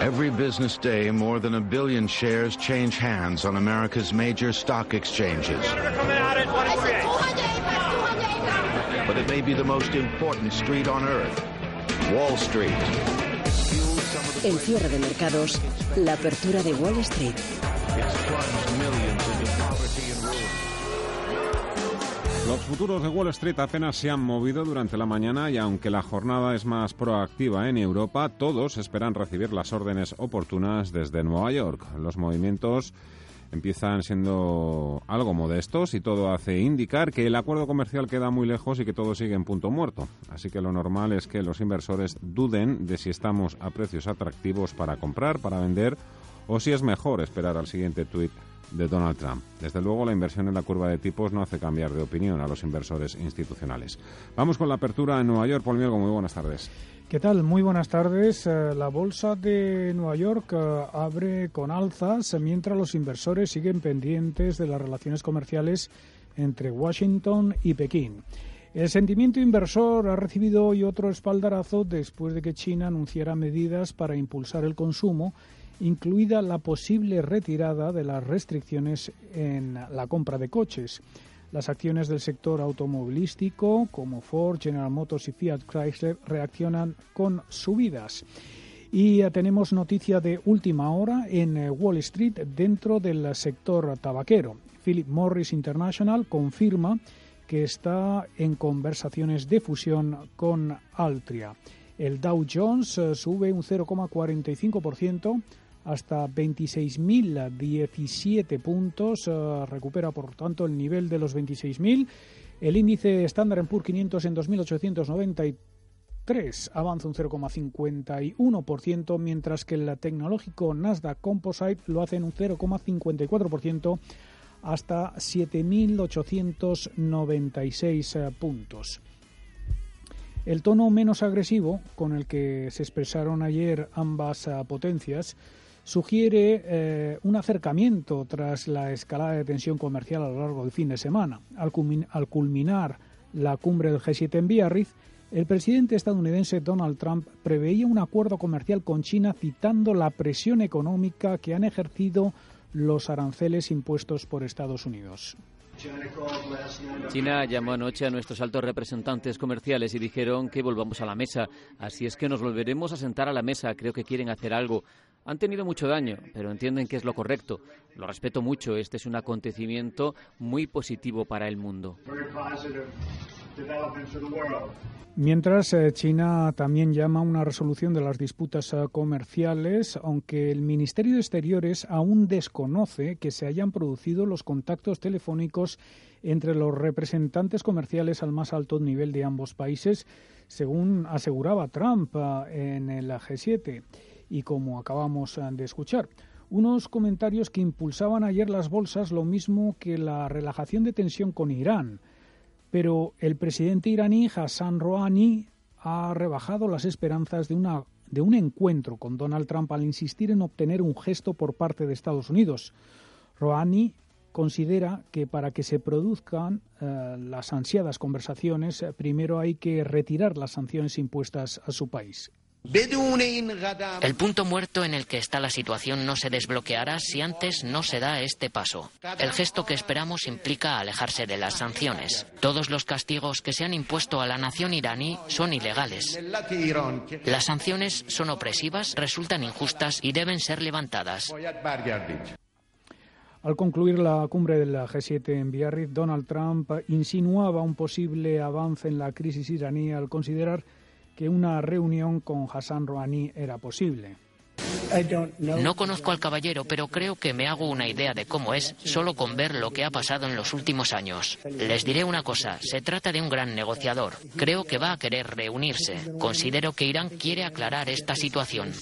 Every business day, more than a billion shares change hands on America's major stock exchanges. But it may be the most important street on earth, Wall Street. El cierre de mercados, la apertura de Wall Street. Los futuros de Wall Street apenas se han movido durante la mañana y aunque la jornada es más proactiva en Europa, todos esperan recibir las órdenes oportunas desde Nueva York. Los movimientos empiezan siendo algo modestos y todo hace indicar que el acuerdo comercial queda muy lejos y que todo sigue en punto muerto. Así que lo normal es que los inversores duden de si estamos a precios atractivos para comprar, para vender o si es mejor esperar al siguiente tuit de Donald Trump. Desde luego, la inversión en la curva de tipos no hace cambiar de opinión a los inversores institucionales. Vamos con la apertura en Nueva York. Paul Mielgo, muy buenas tardes. ¿Qué tal? Muy buenas tardes. Eh, la bolsa de Nueva York eh, abre con alzas mientras los inversores siguen pendientes de las relaciones comerciales entre Washington y Pekín. El sentimiento inversor ha recibido hoy otro espaldarazo después de que China anunciara medidas para impulsar el consumo incluida la posible retirada de las restricciones en la compra de coches. Las acciones del sector automovilístico, como Ford, General Motors y Fiat Chrysler, reaccionan con subidas. Y tenemos noticia de última hora en eh, Wall Street dentro del sector tabaquero. Philip Morris International confirma que está en conversaciones de fusión con Altria. El Dow Jones eh, sube un 0,45%, hasta 26.017 puntos, eh, recupera por tanto el nivel de los 26.000. El índice Standard Poor's 500 en 2.893 avanza un 0,51%, mientras que el tecnológico Nasdaq Composite lo hace en un 0,54% hasta 7.896 eh, puntos. El tono menos agresivo con el que se expresaron ayer ambas eh, potencias sugiere eh, un acercamiento tras la escalada de tensión comercial a lo largo del fin de semana. Al, culminar la cumbre del G7 en Biarritz, el presidente estadounidense Donald Trump preveía un acuerdo comercial con China citando la presión económica que han ejercido los aranceles impuestos por Estados Unidos. China llamó anoche a nuestros altos representantes comerciales y dijeron que volvamos a la mesa. Así es que nos volveremos a sentar a la mesa. Creo que quieren hacer algo. Han tenido mucho daño, pero entienden que es lo correcto. Lo respeto mucho. Este es un acontecimiento muy positivo para el mundo. Mientras eh, China también llama a una resolución de las disputas eh, comerciales, aunque el Ministerio de Exteriores aún desconoce que se hayan producido los contactos telefónicos entre los representantes comerciales al más alto nivel de ambos países, según aseguraba Trump eh, en el G7 y como acabamos de escuchar. Unos comentarios que impulsaban ayer las bolsas lo mismo que la relajación de tensión con Irán. Pero el presidente iraní Hassan Rouhani ha rebajado las esperanzas de, una, de un encuentro con Donald Trump al insistir en obtener un gesto por parte de Estados Unidos. Rouhani considera que para que se produzcan eh, las ansiadas conversaciones, eh, primero hay que retirar las sanciones impuestas a su país. El punto muerto en el que está la situación no se desbloqueará si antes no se da este paso. El gesto que esperamos implica alejarse de las sanciones. Todos los castigos que se han impuesto a la nación iraní son ilegales. Las sanciones son opresivas, resultan injustas y deben ser levantadas. Al concluir la cumbre de la G7 en Biarritz, Donald Trump insinuaba un posible avance en la crisis iraní al considerar que una reunión con Hassan Rouhani era posible. No conozco al caballero, pero creo que me hago una idea de cómo es solo con ver lo que ha pasado en los últimos años. Les diré una cosa, se trata de un gran negociador. Creo que va a querer reunirse. Considero que Irán quiere aclarar esta situación.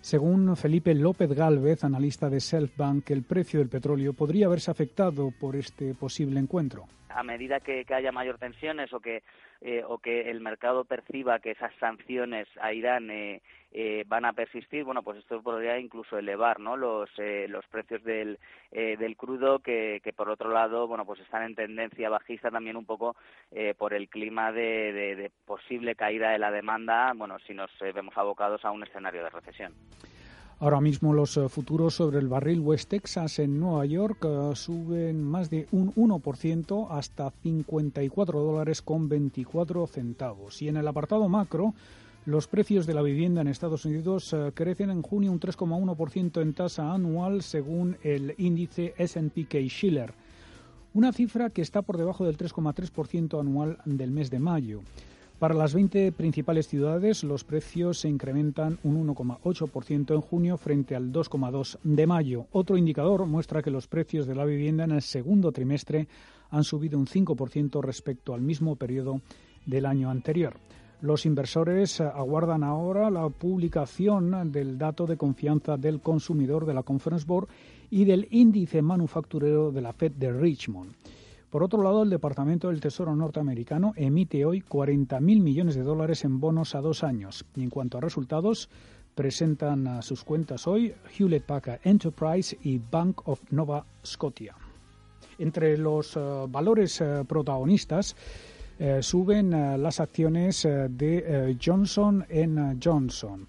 Según Felipe López Gálvez, analista de Selfbank, el precio del petróleo podría haberse afectado por este posible encuentro. A medida que, haya mayor tensiones o que eh, o que el mercado perciba que esas sanciones a Irán eh, eh, van a persistir, bueno, pues esto podría incluso elevar, ¿no? Los los precios del del crudo que, que por otro lado, bueno, pues están en tendencia bajista también un poco por el clima de, de posible caída de la demanda, bueno, si nos vemos abocados a un escenario de recesión. Ahora mismo los eh, futuros sobre el barril West Texas en Nueva York eh, suben más de un 1% hasta 54 dólares con 24 centavos. Y en el apartado macro, los precios de la vivienda en Estados Unidos eh, crecen en junio un 3,1% en tasa anual según el índice S&P Schiller, una cifra que está por debajo del 3,3% anual del mes de mayo. Para las 20 principales ciudades, los precios se incrementan un 1,8% en junio frente al 2,2% de mayo. Otro indicador muestra que los precios de la vivienda en el segundo trimestre han subido un 5% respecto al mismo periodo del año anterior. Los inversores aguardan ahora la publicación del dato de confianza del consumidor de la Conference Board y del índice manufacturero de la Fed de Richmond. Por otro lado, el Departamento del Tesoro norteamericano emite hoy 40.000 millones de dólares en bonos a dos años. Y en cuanto a resultados, presentan sus cuentas hoy Hewlett Packard Enterprise y Bank of Nova Scotia. Entre los eh, valores eh, protagonistas eh, suben las acciones de Johnson Johnson.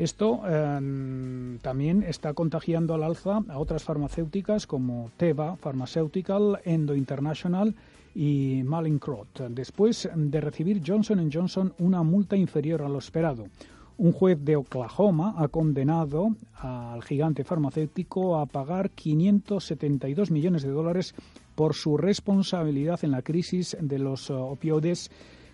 Esto em, también está contagiando al alza a otras farmacéuticas como Teva Pharmaceutical, Endo International y Mallinckrodt, después de recibir Johnson Johnson una multa inferior a lo esperado. Un juez de Oklahoma ha condenado al gigante farmacéutico a pagar 572 millones de dólares por su responsabilidad en la crisis de los opioides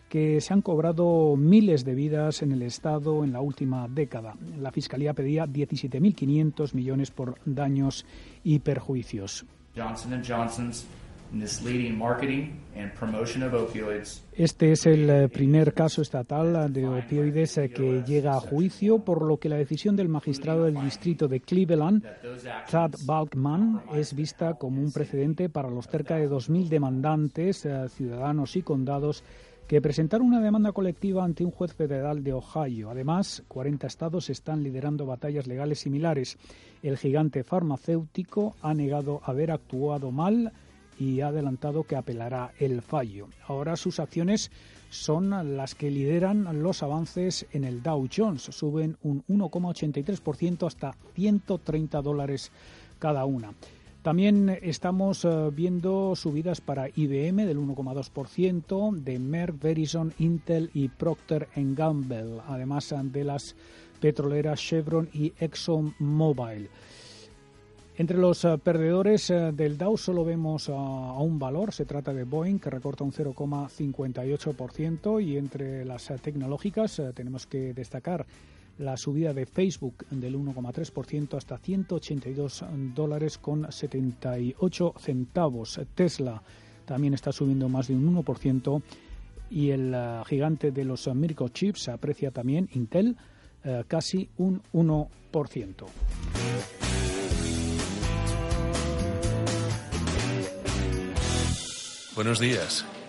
que se han cobrado miles de vidas en el Estado en la última década. La Fiscalía pedía 17.500 millones por daños y perjuicios. Este es el eh, primer caso estatal de opioides eh, que llega a juicio, por lo que la decisión del magistrado del distrito de Cleveland, Chad Balkman, es vista como un precedente para los cerca de 2.000 demandantes, eh, ciudadanos y condados que presentaron una demanda colectiva ante un juez federal de Ohio. Además, 40 estados están liderando batallas legales similares. El gigante farmacéutico ha negado haber actuado mal y ha adelantado que apelará el fallo. Ahora sus acciones son las que lideran los avances en el Dow Jones. Suben un 1,83% hasta 130 dólares cada una. También estamos eh, viendo subidas para IBM del 1,2%, de Merck, Verizon, Intel y Procter Gamble, además de las petroleras Chevron y ExxonMobil. Entre los eh, perdedores eh, del Dow solo vemos a un valor, se trata de Boeing, que recorta un 0,58%, y entre las tecnológicas tenemos que destacar la subida de Facebook del 1,3% hasta 182 dólares con 78 centavos. Tesla también está subiendo más de un 1% y el eh, gigante de los microchips aprecia también Intel eh, casi un 1%. Buenos días.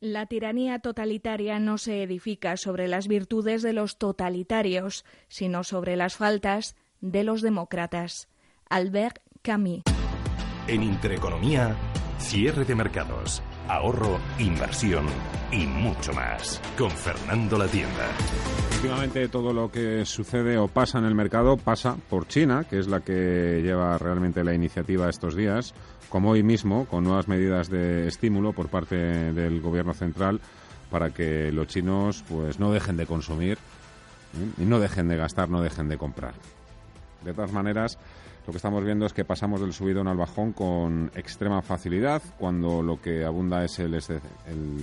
La tiranía totalitaria no se edifica sobre las virtudes de los totalitarios, sino sobre las faltas de los demócratas. Albert Camus. En Intereconomía, cierre de mercados, ahorro, inversión y mucho más. Con Fernando La Tienda. Últimamente todo lo que sucede o pasa en el mercado pasa por China, que es la que lleva realmente la iniciativa estos días como hoy mismo, con nuevas medidas de estímulo por parte del gobierno central para que los chinos pues no dejen de consumir ¿eh? y no dejen de gastar, no dejen de comprar. De todas maneras, lo que estamos viendo es que pasamos del subidón al bajón con extrema facilidad, cuando lo que abunda es el,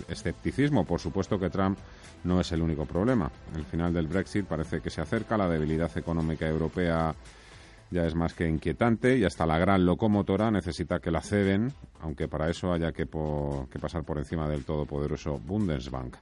escepticismo. Por supuesto que Trump no es el único problema. El final del Brexit parece que se acerca, la debilidad económica europea ya es más que inquietante y hasta la gran locomotora necesita que la ceden, aunque para eso haya que, que pasar por encima del todopoderoso Bundesbank.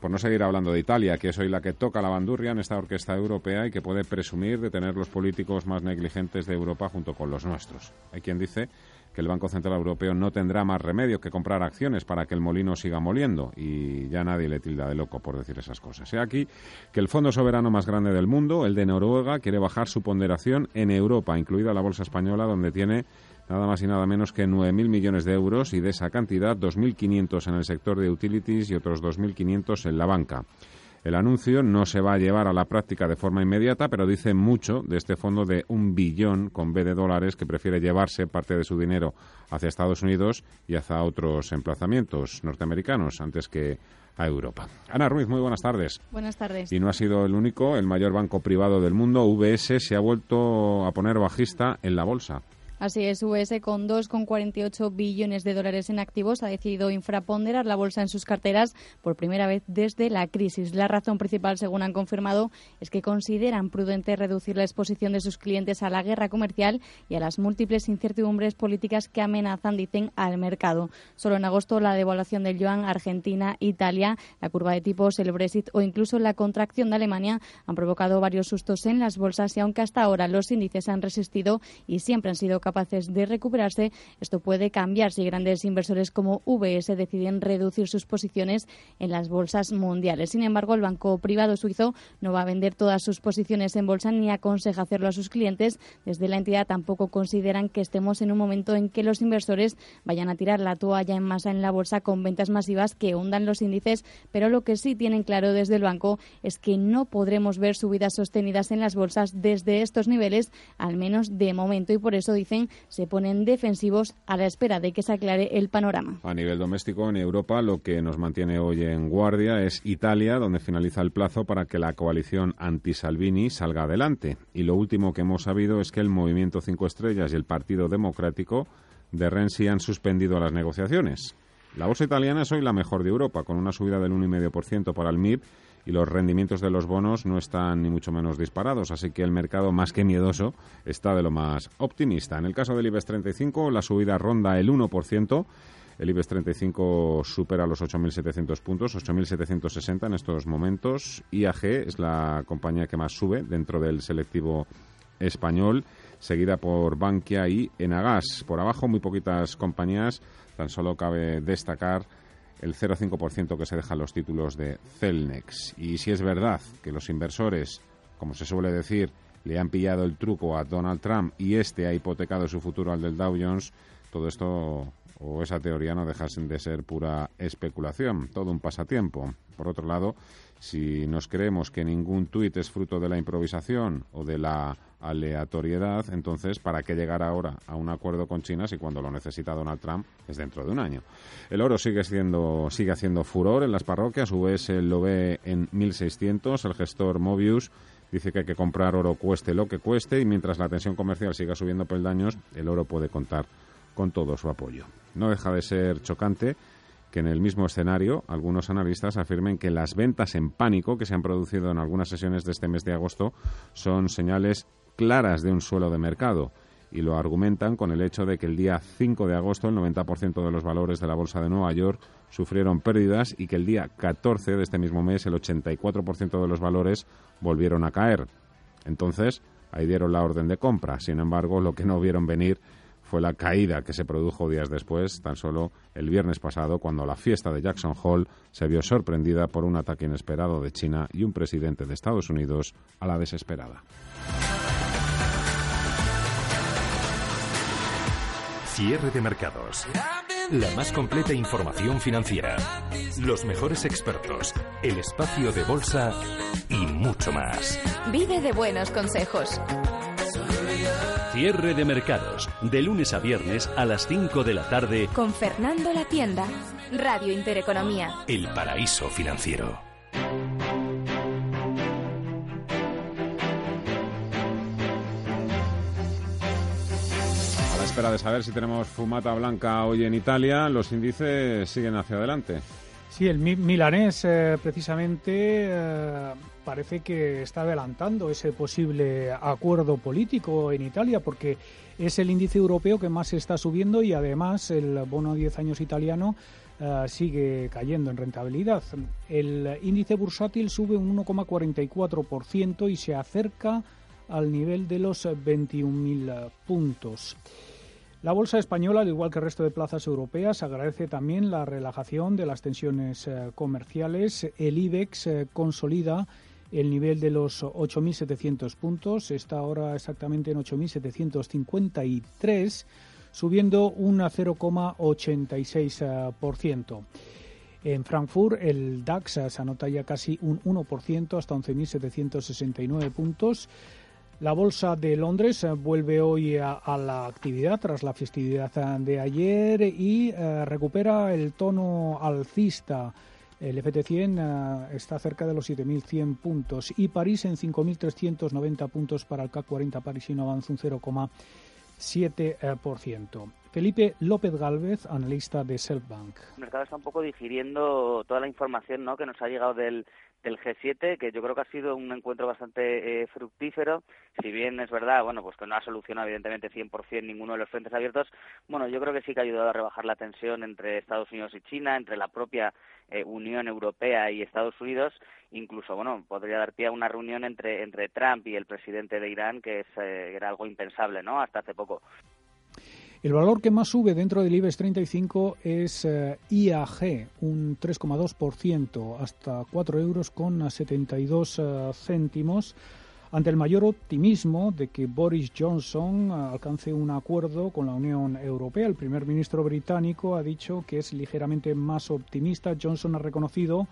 Por no seguir hablando de Italia, que es hoy la que toca la bandurria en esta orquesta europea y que puede presumir de tener los políticos más negligentes de Europa junto con los nuestros. Hay quien dice que el Banco Central Europeo no tendrá más remedio que comprar acciones para que el molino siga moliendo y ya nadie le tilda de loco por decir esas cosas. Sea aquí que el fondo soberano más grande del mundo, el de Noruega, quiere bajar su ponderación en Europa, incluida la bolsa española, donde tiene nada más y nada menos que 9.000 millones de euros y de esa cantidad 2.500 en el sector de utilities y otros 2.500 en la banca. El anuncio no se va a llevar a la práctica de forma inmediata, pero dice mucho de este fondo de un billón con B de dólares que prefiere llevarse parte de su dinero hacia Estados Unidos y hacia otros emplazamientos norteamericanos antes que a Europa. Ana Ruiz, muy buenas tardes. Buenas tardes. Y no ha sido el único, el mayor banco privado del mundo, UBS, se ha vuelto a poner bajista en la bolsa. Así es, US con 2,48 billones de dólares en activos ha decidido infraponderar la bolsa en sus carteras por primera vez desde la crisis. La razón principal, según han confirmado, es que consideran prudente reducir la exposición de sus clientes a la guerra comercial y a las múltiples incertidumbres políticas que amenazan, dicen, al mercado. Solo en agosto la devaluación del yuan, Argentina, Italia, la curva de tipos, el Brexit o incluso la contracción de Alemania han provocado varios sustos en las bolsas y aunque hasta ahora los índices han resistido y siempre han sido capaces de recuperarse, esto puede cambiar si grandes inversores como VS deciden reducir sus posiciones en las bolsas mundiales. Sin embargo, el banco privado suizo no va a vender todas sus posiciones en bolsa ni aconseja hacerlo a sus clientes. Desde la entidad tampoco consideran que estemos en un momento en que los inversores vayan a tirar la toalla en masa en la bolsa con ventas masivas que hundan los índices, pero lo que sí tienen claro desde el banco es que no podremos ver subidas sostenidas en las bolsas desde estos niveles, al menos de momento, y por eso dicen se ponen defensivos a la espera de que se aclare el panorama. A nivel doméstico, en Europa, lo que nos mantiene hoy en guardia es Italia, donde finaliza el plazo para que la coalición anti-Salvini salga adelante. Y lo último que hemos sabido es que el Movimiento Cinco Estrellas y el Partido Democrático de Renzi han suspendido las negociaciones. La bolsa italiana es hoy la mejor de Europa, con una subida del 1,5% para el MIB y los rendimientos de los bonos no están ni mucho menos disparados, así que el mercado más que miedoso está de lo más optimista. En el caso del IBEX 35, la subida ronda el 1%. El IBEX 35 supera los 8.700 puntos, 8.760 en estos momentos. IAG es la compañía que más sube dentro del selectivo español, seguida por Bankia y Enagas. Por abajo, muy poquitas compañías. Tan solo cabe destacar el 0,5% que se dejan los títulos de Celnex. Y si es verdad que los inversores, como se suele decir, le han pillado el truco a Donald Trump y este ha hipotecado su futuro al del Dow Jones, todo esto o esa teoría no dejasen de ser pura especulación, todo un pasatiempo. Por otro lado, si nos creemos que ningún tuit es fruto de la improvisación o de la aleatoriedad, entonces, ¿para qué llegar ahora a un acuerdo con China si cuando lo necesita Donald Trump es dentro de un año? El oro sigue, siendo, sigue haciendo furor en las parroquias, UBS lo ve en 1.600, el gestor Mobius dice que hay que comprar oro cueste lo que cueste y mientras la tensión comercial siga subiendo peldaños, el oro puede contar con todo su apoyo. No deja de ser chocante que en el mismo escenario algunos analistas afirmen que las ventas en pánico que se han producido en algunas sesiones de este mes de agosto son señales claras de un suelo de mercado y lo argumentan con el hecho de que el día 5 de agosto el 90% de los valores de la bolsa de Nueva York sufrieron pérdidas y que el día 14 de este mismo mes el 84% de los valores volvieron a caer. Entonces, ahí dieron la orden de compra. Sin embargo, lo que no vieron venir fue la caída que se produjo días después, tan solo el viernes pasado, cuando la fiesta de Jackson Hole se vio sorprendida por un ataque inesperado de China y un presidente de Estados Unidos a la desesperada. Cierre de mercados. La más completa información financiera. Los mejores expertos. El espacio de bolsa y mucho más. Vive de buenos consejos. Cierre de mercados, de lunes a viernes a las 5 de la tarde. Con Fernando La Tienda, Radio Intereconomía. El paraíso financiero. A la espera de saber si tenemos fumata blanca hoy en Italia, los índices siguen hacia adelante. Sí, el milanés eh, precisamente eh, parece que está adelantando ese posible acuerdo político en Italia porque es el índice europeo que más está subiendo y además el bono a 10 años italiano eh, sigue cayendo en rentabilidad. El índice bursátil sube un 1,44% y se acerca al nivel de los 21.000 puntos. La bolsa española, al igual que el resto de plazas europeas, agradece también la relajación de las tensiones eh, comerciales. El IBEX eh, consolida el nivel de los 8.700 puntos, está ahora exactamente en 8.753, subiendo un 0,86%. En Frankfurt el DAX se anota ya casi un 1% hasta 11.769 puntos. La bolsa de Londres vuelve hoy a, la actividad tras la festividad de ayer y eh, recupera el tono alcista. El FT100 eh, está cerca de los 7.100 puntos y París en 5.390 puntos para el CAC 40 parisino avanza un 0,7%. Felipe López Galvez, analista de Selfbank. El mercado está un poco digiriendo toda la información ¿no? que nos ha llegado del, del G7, que yo creo que ha sido un encuentro bastante eh, fructífero, si bien es verdad, bueno, pues que no ha solucionado evidentemente 100% ninguno de los frentes abiertos, bueno, yo creo que sí que ha ayudado a rebajar la tensión entre Estados Unidos y China, entre la propia eh, Unión Europea y Estados Unidos, incluso, bueno, podría dar pie a una reunión entre, entre Trump y el presidente de Irán, que es, eh, era algo impensable, ¿no?, hasta hace poco. El valor que más sube dentro del IBEX 35 es eh, IAG, un 3,2%, hasta 4 euros con 72 eh, céntimos, ante el mayor optimismo de que Boris Johnson eh, alcance un acuerdo con la Unión Europea. El primer ministro británico ha dicho que es ligeramente más optimista. Johnson ha reconocido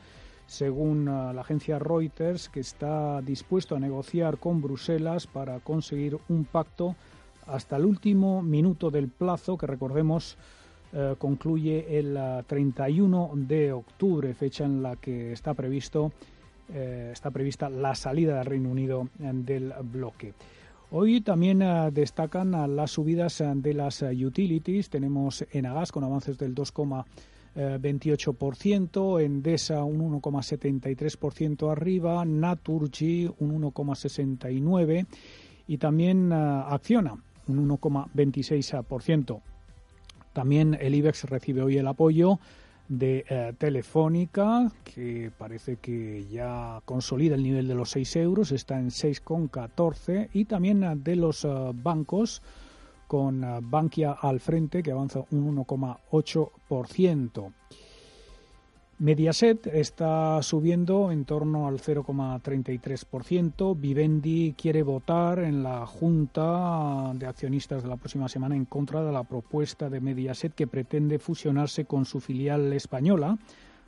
según la agencia Reuters, que está dispuesto a negociar con Bruselas para conseguir un pacto hasta el último minuto del plazo, que recordemos eh, concluye el 31 eh, de octubre, fecha en la que está previsto eh, está prevista la salida del Reino Unido del bloque. Hoy también destacan las subidas de las utilities. Tenemos Enagas con avances del 2,28%, Endesa un 1,73% arriba, Naturgy un 1,69% y también Acciona un 1,26%. También el IBEX recibe hoy el apoyo de eh, Telefónica, que parece que ya consolida el nivel de los 6 euros, está en 6,14, y también eh, de los eh, bancos, con Bankia al frente, que avanza un 1,8%. Mediaset está subiendo en torno al 0,33%. Vivendi quiere votar en la Junta de Accionistas de la próxima semana en contra de la propuesta de Mediaset que pretende fusionarse con su filial española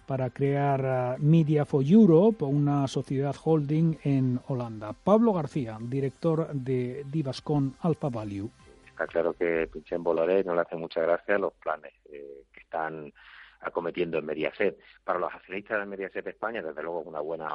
para crear uh, Media for Europe, una sociedad holding en Holanda. Pablo García, director de Divascon Alpha Value. Está claro que Pinchen Boloré no le hace mucha gracia los planes eh, que están acometiendo en Mediaset. Para los accionistas de Mediaset España, desde luego es una buena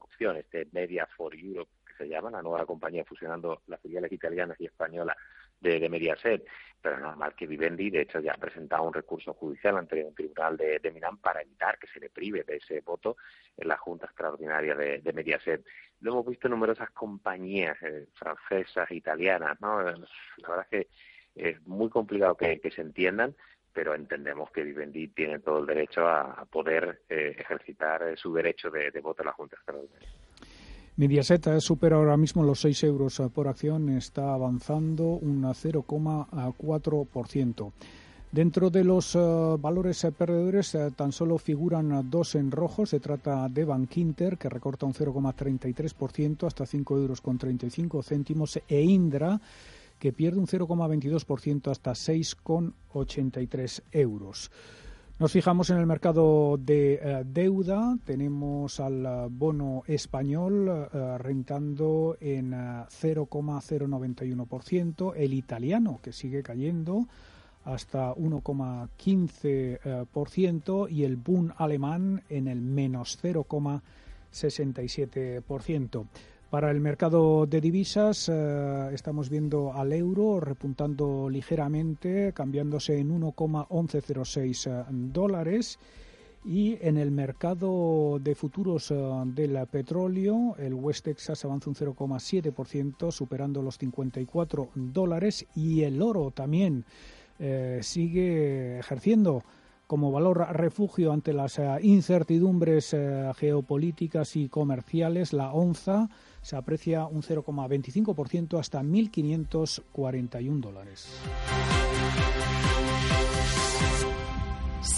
opción este Media for Europe, que se llama, la nueva compañía fusionando las filiales italianas y españolas de, Mediaset, pero nada más que Vivendi, de hecho, ya ha presentado un recurso judicial ante un tribunal de, Milán para evitar que se le prive de ese voto en la Junta Extraordinaria de, Mediaset. Lo hemos visto numerosas compañías eh, francesas, italianas, ¿no? La verdad es que es muy complicado que se entiendan, pero entendemos que Vivendi tiene todo el derecho a, poder eh, ejercitar eh, su derecho de, voto en la Junta Extraordinaria. Mediaset supera ahora mismo los 6 euros por acción, está avanzando un 0,4%. Dentro de los eh, valores perdedores eh, tan solo figuran dos en rojo. Se trata de Bankinter, que recorta un 0,33% hasta 5 euros con 35 céntimos, e Indra, que pierde un 0,22% hasta 6,83 euros. Nos fijamos en el mercado de eh, deuda. Tenemos al eh, bono español eh, rentando en 0,091%, el italiano que sigue cayendo hasta 1,15% y el Bund alemán en el menos 0,67%. Para el mercado de divisas eh, estamos viendo al euro repuntando ligeramente, cambiándose en 1,1106 eh, dólares. Y en el mercado de futuros eh, del petróleo, el West Texas avanza un 0,7%, superando los 54 dólares. Y el oro también sigue ejerciendo como valor refugio ante las incertidumbres geopolíticas y comerciales. La onza se aprecia un 0,25% hasta 1.541 dólares.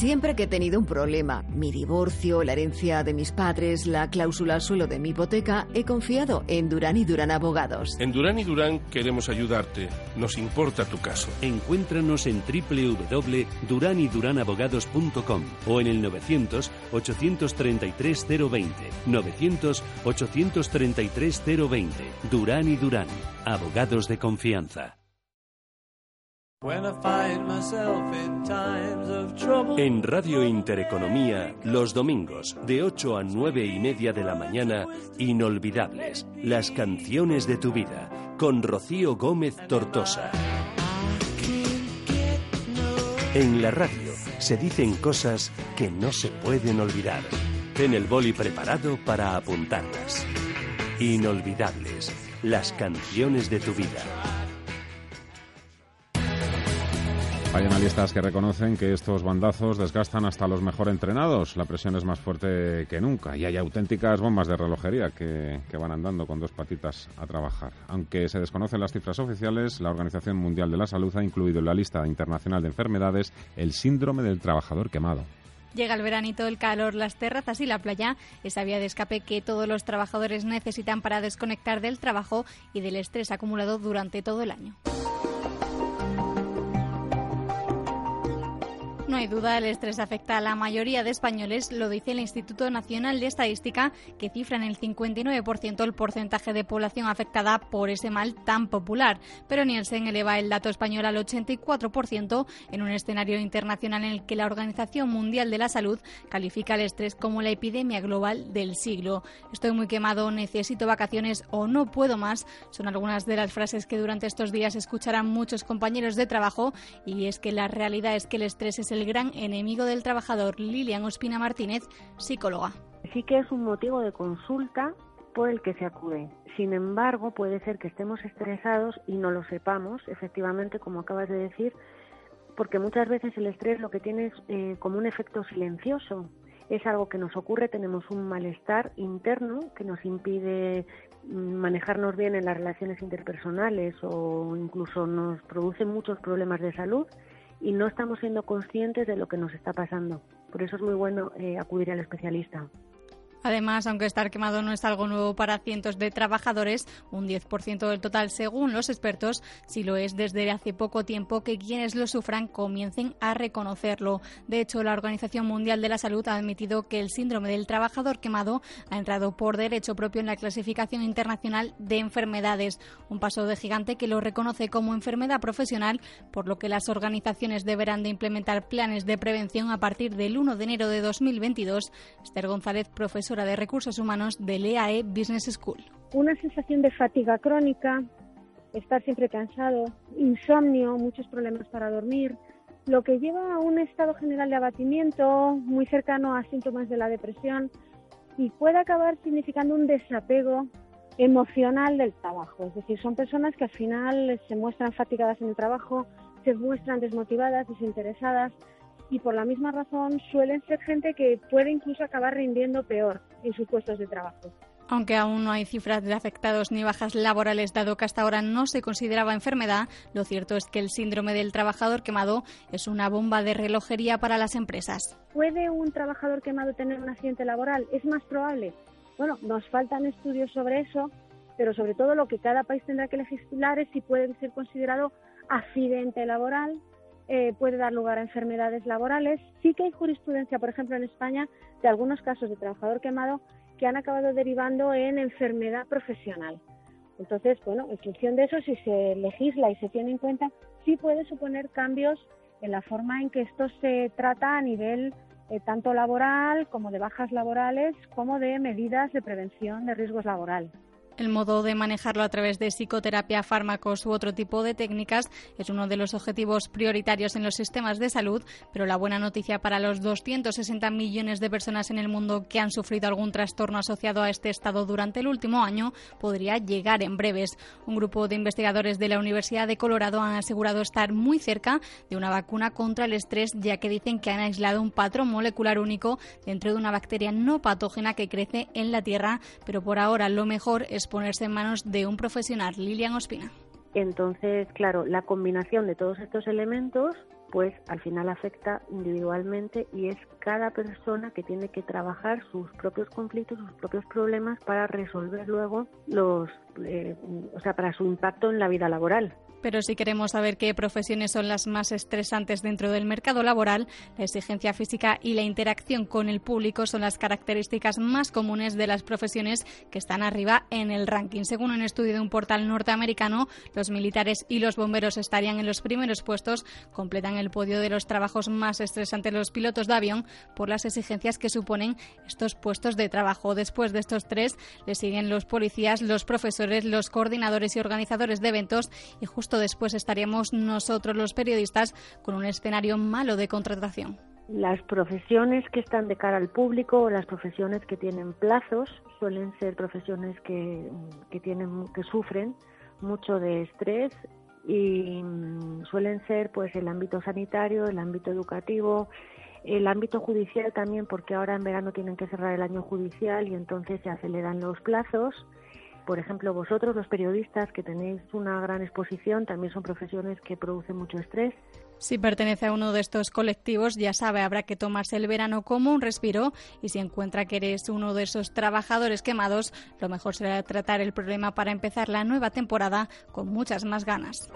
Siempre que he tenido un problema, mi divorcio, la herencia de mis padres, la cláusula al suelo de mi hipoteca, he confiado en Durán y Durán Abogados. En Durán y Durán queremos ayudarte. Nos importa tu caso. Encuéntranos en www.duranyduranabogados.com o en el 900 833 020. 900 833 020. Durán y Durán. Abogados de confianza. En Radio Intereconomía, los domingos, de 8 a 9 y media de la mañana, Inolvidables, las canciones de tu vida, con Rocío Gómez Tortosa. En la radio se dicen cosas que no se pueden olvidar. Ten el boli preparado para apuntarlas. Inolvidables, las canciones de tu vida. Hay analistas que reconocen que estos bandazos desgastan hasta los mejor entrenados. La presión es más fuerte que nunca y hay auténticas bombas de relojería que, que, van andando con dos patitas a trabajar. Aunque se desconocen las cifras oficiales, la Organización Mundial de la Salud ha incluido en la lista internacional de enfermedades el síndrome del trabajador quemado. Llega el veranito, el calor, las terrazas y la playa, esa vía de escape que todos los trabajadores necesitan para desconectar del trabajo y del estrés acumulado durante todo el año. No hay duda, el estrés afecta a la mayoría de españoles, lo dice el Instituto Nacional de Estadística, que cifra en el 59% el porcentaje de población afectada por ese mal tan popular. Pero Nielsen eleva el dato español al 84% en un escenario internacional en el que la Organización Mundial de la Salud califica el estrés como la epidemia global del siglo. Estoy muy quemado, necesito vacaciones o no puedo más son algunas de las frases que durante estos días escucharán muchos compañeros de trabajo y es que la realidad es que el estrés es el el gran enemigo del trabajador, Lilian Ospina Martínez, psicóloga. Sí que es un motivo de consulta por el que se acude. Sin embargo, puede ser que estemos estresados y no lo sepamos, efectivamente, como acabas de decir, porque muchas veces el estrés lo que tiene es eh, como un efecto silencioso. Es algo que nos ocurre, tenemos un malestar interno que nos impide mm, manejarnos bien en las relaciones interpersonales o incluso nos produce muchos problemas de salud y no estamos siendo conscientes de lo que nos está pasando. Por eso es muy bueno eh, acudir al especialista. Además, aunque estar quemado no es algo nuevo para cientos de trabajadores, un 10% del total según los expertos, si lo es desde hace poco tiempo que quienes lo sufran comiencen a reconocerlo. De hecho, la Organización Mundial de la Salud ha admitido que el síndrome del trabajador quemado ha entrado por derecho propio en la clasificación internacional de enfermedades, un paso de gigante que lo reconoce como enfermedad profesional, por lo que las organizaciones deberán de implementar planes de prevención a partir del 1 de enero de 2022. Esther González, profesor de Recursos Humanos del EAE Business School. Una sensación de fatiga crónica, estar siempre cansado, insomnio, muchos problemas para dormir, lo que lleva a un estado general de abatimiento muy cercano a síntomas de la depresión y puede acabar significando un desapego emocional del trabajo. Es decir, son personas que al final se muestran fatigadas en el trabajo, se muestran desmotivadas, desinteresadas, y por la misma razón suelen ser gente que puede incluso acabar rindiendo peor en sus puestos de trabajo. Aunque aún no hay cifras de afectados ni bajas laborales, dado que hasta ahora no se consideraba enfermedad, lo cierto es que el síndrome del trabajador quemado es una bomba de relojería para las empresas. ¿Puede un trabajador quemado tener un accidente laboral? ¿Es más probable? Bueno, nos faltan estudios sobre eso, pero sobre todo lo que cada país tendrá que legislar es si puede ser considerado accidente laboral, eh, puede dar lugar a enfermedades laborales. Sí que hay jurisprudencia, por ejemplo, en España, de algunos casos de trabajador quemado que han acabado derivando en enfermedad profesional. Entonces, bueno, en función de eso, si se legisla y se tiene en cuenta, sí puede suponer cambios en la forma en que esto se trata a nivel eh, tanto laboral como de bajas laborales, como de medidas de prevención de riesgos laborales. El modo de manejarlo a través de psicoterapia, fármacos u otro tipo de técnicas es uno de los objetivos prioritarios en los sistemas de salud, pero la buena noticia para los 260 millones de personas en el mundo que han sufrido algún trastorno asociado a este estado durante el último año podría llegar en breves. Un grupo de investigadores de la Universidad de Colorado han asegurado estar muy cerca de una vacuna contra el estrés, ya que dicen que han aislado un patrón molecular único dentro de una bacteria no patógena que crece en la Tierra, pero por ahora lo mejor es ponerse en manos de un profesional, Lilian Ospina. Entonces, claro, la combinación de todos estos elementos, pues al final afecta individualmente y es cada persona que tiene que trabajar sus propios conflictos, sus propios problemas para resolver luego los, eh, o sea, para su impacto en la vida laboral. Pero si queremos saber qué profesiones son las más estresantes dentro del mercado laboral, la exigencia física y la interacción con el público son las características más comunes de las profesiones que están arriba en el ranking. Según un estudio de un portal norteamericano, los militares y los bomberos estarían en los primeros puestos, completan el podio de los trabajos más estresantes los pilotos de avión por las exigencias que suponen estos puestos de trabajo. Después de estos tres, le siguen los policías, los profesores, los coordinadores y organizadores de eventos y justo después estaríamos nosotros los periodistas con un escenario malo de contratación. Las profesiones que están de cara al público las profesiones que tienen plazos suelen ser profesiones que, que, tienen, que sufren mucho de estrés y mm, suelen ser pues el ámbito sanitario, el ámbito educativo, el ámbito judicial también porque ahora en verano tienen que cerrar el año judicial y entonces se aceleran los plazos por ejemplo, vosotros, los periodistas, que tenéis una gran exposición, también son profesiones que producen mucho estrés. Si pertenece a uno de estos colectivos, ya sabe, habrá que tomarse el verano como un respiro y si encuentra que eres uno de esos trabajadores quemados, lo mejor será tratar el problema para empezar la nueva temporada con muchas más ganas.